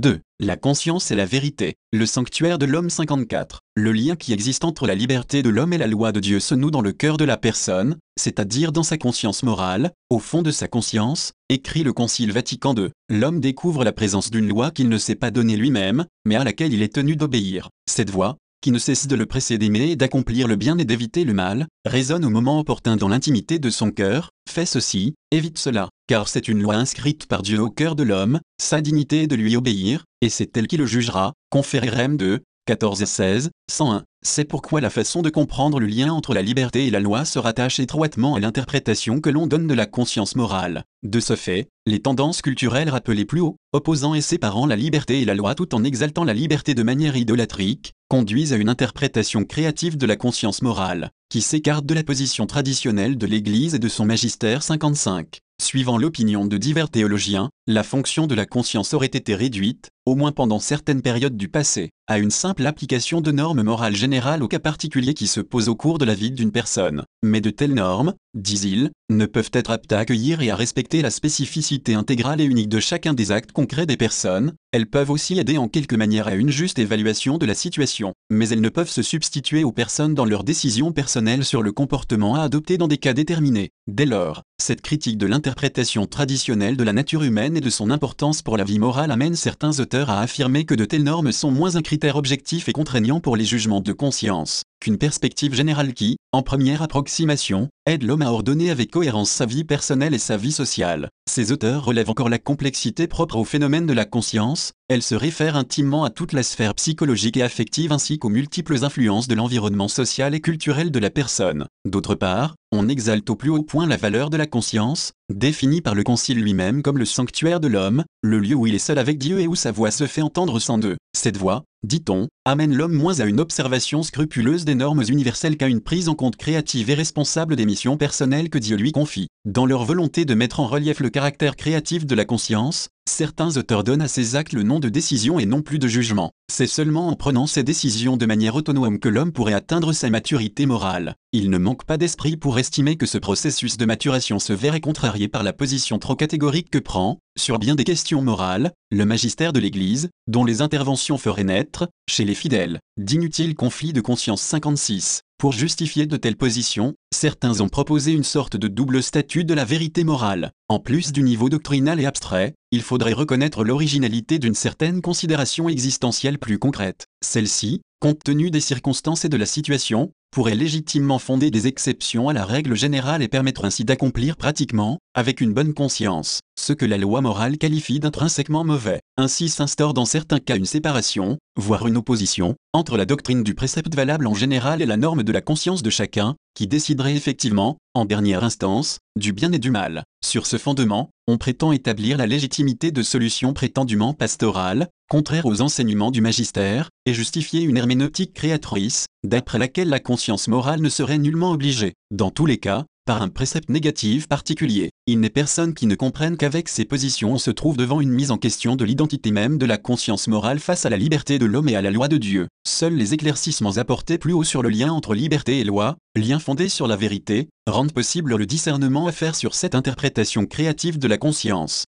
2. La conscience et la vérité. Le sanctuaire de l'homme 54. Le lien qui existe entre la liberté de l'homme et la loi de Dieu se noue dans le cœur de la personne, c'est-à-dire dans sa conscience morale, au fond de sa conscience, écrit le Concile Vatican II. L'homme découvre la présence d'une loi qu'il ne s'est pas donnée lui-même, mais à laquelle il est tenu d'obéir. Cette voix, qui ne cesse de le presser d'aimer et d'accomplir le bien et d'éviter le mal, résonne au moment opportun dans l'intimité de son cœur, fais ceci, évite cela, car c'est une loi inscrite par Dieu au cœur de l'homme, sa dignité est de lui obéir, et c'est elle qui le jugera, conféré Rem 2, 14 16, 101. C'est pourquoi la façon de comprendre le lien entre la liberté et la loi se rattache étroitement à l'interprétation que l'on donne de la conscience morale. De ce fait, les tendances culturelles rappelées plus haut, opposant et séparant la liberté et la loi tout en exaltant la liberté de manière idolâtrique, conduisent à une interprétation créative de la conscience morale, qui s'écarte de la position traditionnelle de l'Église et de son magistère 55. Suivant l'opinion de divers théologiens, la fonction de la conscience aurait été réduite, au moins pendant certaines périodes du passé, à une simple application de normes morales générales au cas particulier qui se posent au cours de la vie d'une personne. Mais de telles normes, disent-ils, ne peuvent être aptes à accueillir et à respecter la spécificité intégrale et unique de chacun des actes concrets des personnes, elles peuvent aussi aider en quelque manière à une juste évaluation de la situation, mais elles ne peuvent se substituer aux personnes dans leurs décisions personnelles sur le comportement à adopter dans des cas déterminés. Dès lors, cette critique de l'interprétation traditionnelle de la nature humaine de son importance pour la vie morale amène certains auteurs à affirmer que de telles normes sont moins un critère objectif et contraignant pour les jugements de conscience qu'une perspective générale qui, en première approximation, aide l'homme à ordonner avec cohérence sa vie personnelle et sa vie sociale. Ces auteurs relèvent encore la complexité propre au phénomène de la conscience, elle se réfère intimement à toute la sphère psychologique et affective ainsi qu'aux multiples influences de l'environnement social et culturel de la personne. D'autre part, on exalte au plus haut point la valeur de la conscience, définie par le Concile lui-même comme le sanctuaire de l'homme, le lieu où il est seul avec Dieu et où sa voix se fait entendre sans deux. Cette voix, dit-on, amène l'homme moins à une observation scrupuleuse des normes universelles qu'à une prise en compte créative et responsable des missions personnelles que Dieu lui confie. Dans leur volonté de mettre en relief le caractère créatif de la conscience, certains auteurs donnent à ces actes le nom de décision et non plus de jugement. C'est seulement en prenant ces décisions de manière autonome que l'homme pourrait atteindre sa maturité morale. Il ne manque pas d'esprit pour estimer que ce processus de maturation se verrait contrarié par la position trop catégorique que prend, sur bien des questions morales, le magistère de l'Église, dont les interventions feraient naître, chez les fidèles, d'inutiles conflits de conscience 56. Pour justifier de telles positions, certains ont proposé une sorte de double statut de la vérité morale. En plus du niveau doctrinal et abstrait, il faudrait reconnaître l'originalité d'une certaine considération existentielle plus concrète. Celle-ci, compte tenu des circonstances et de la situation, pourrait légitimement fonder des exceptions à la règle générale et permettre ainsi d'accomplir pratiquement, avec une bonne conscience, ce que la loi morale qualifie d'intrinsèquement mauvais. Ainsi s'instaure dans certains cas une séparation, voire une opposition, entre la doctrine du précepte valable en général et la norme de la conscience de chacun, qui déciderait effectivement, en dernière instance, du bien et du mal. Sur ce fondement, on prétend établir la légitimité de solutions prétendument pastorales, contraires aux enseignements du magistère, et justifier une herméneutique créatrice, d'après laquelle la conscience morale ne serait nullement obligée, dans tous les cas, par un précepte négatif particulier. Il n'est personne qui ne comprenne qu'avec ces positions on se trouve devant une mise en question de l'identité même de la conscience morale face à la liberté de l'homme et à la loi de Dieu. Seuls les éclaircissements apportés plus haut sur le lien entre liberté et loi, lien fondé sur la vérité, rendent possible le discernement à faire sur cette interprétation créative de la conscience.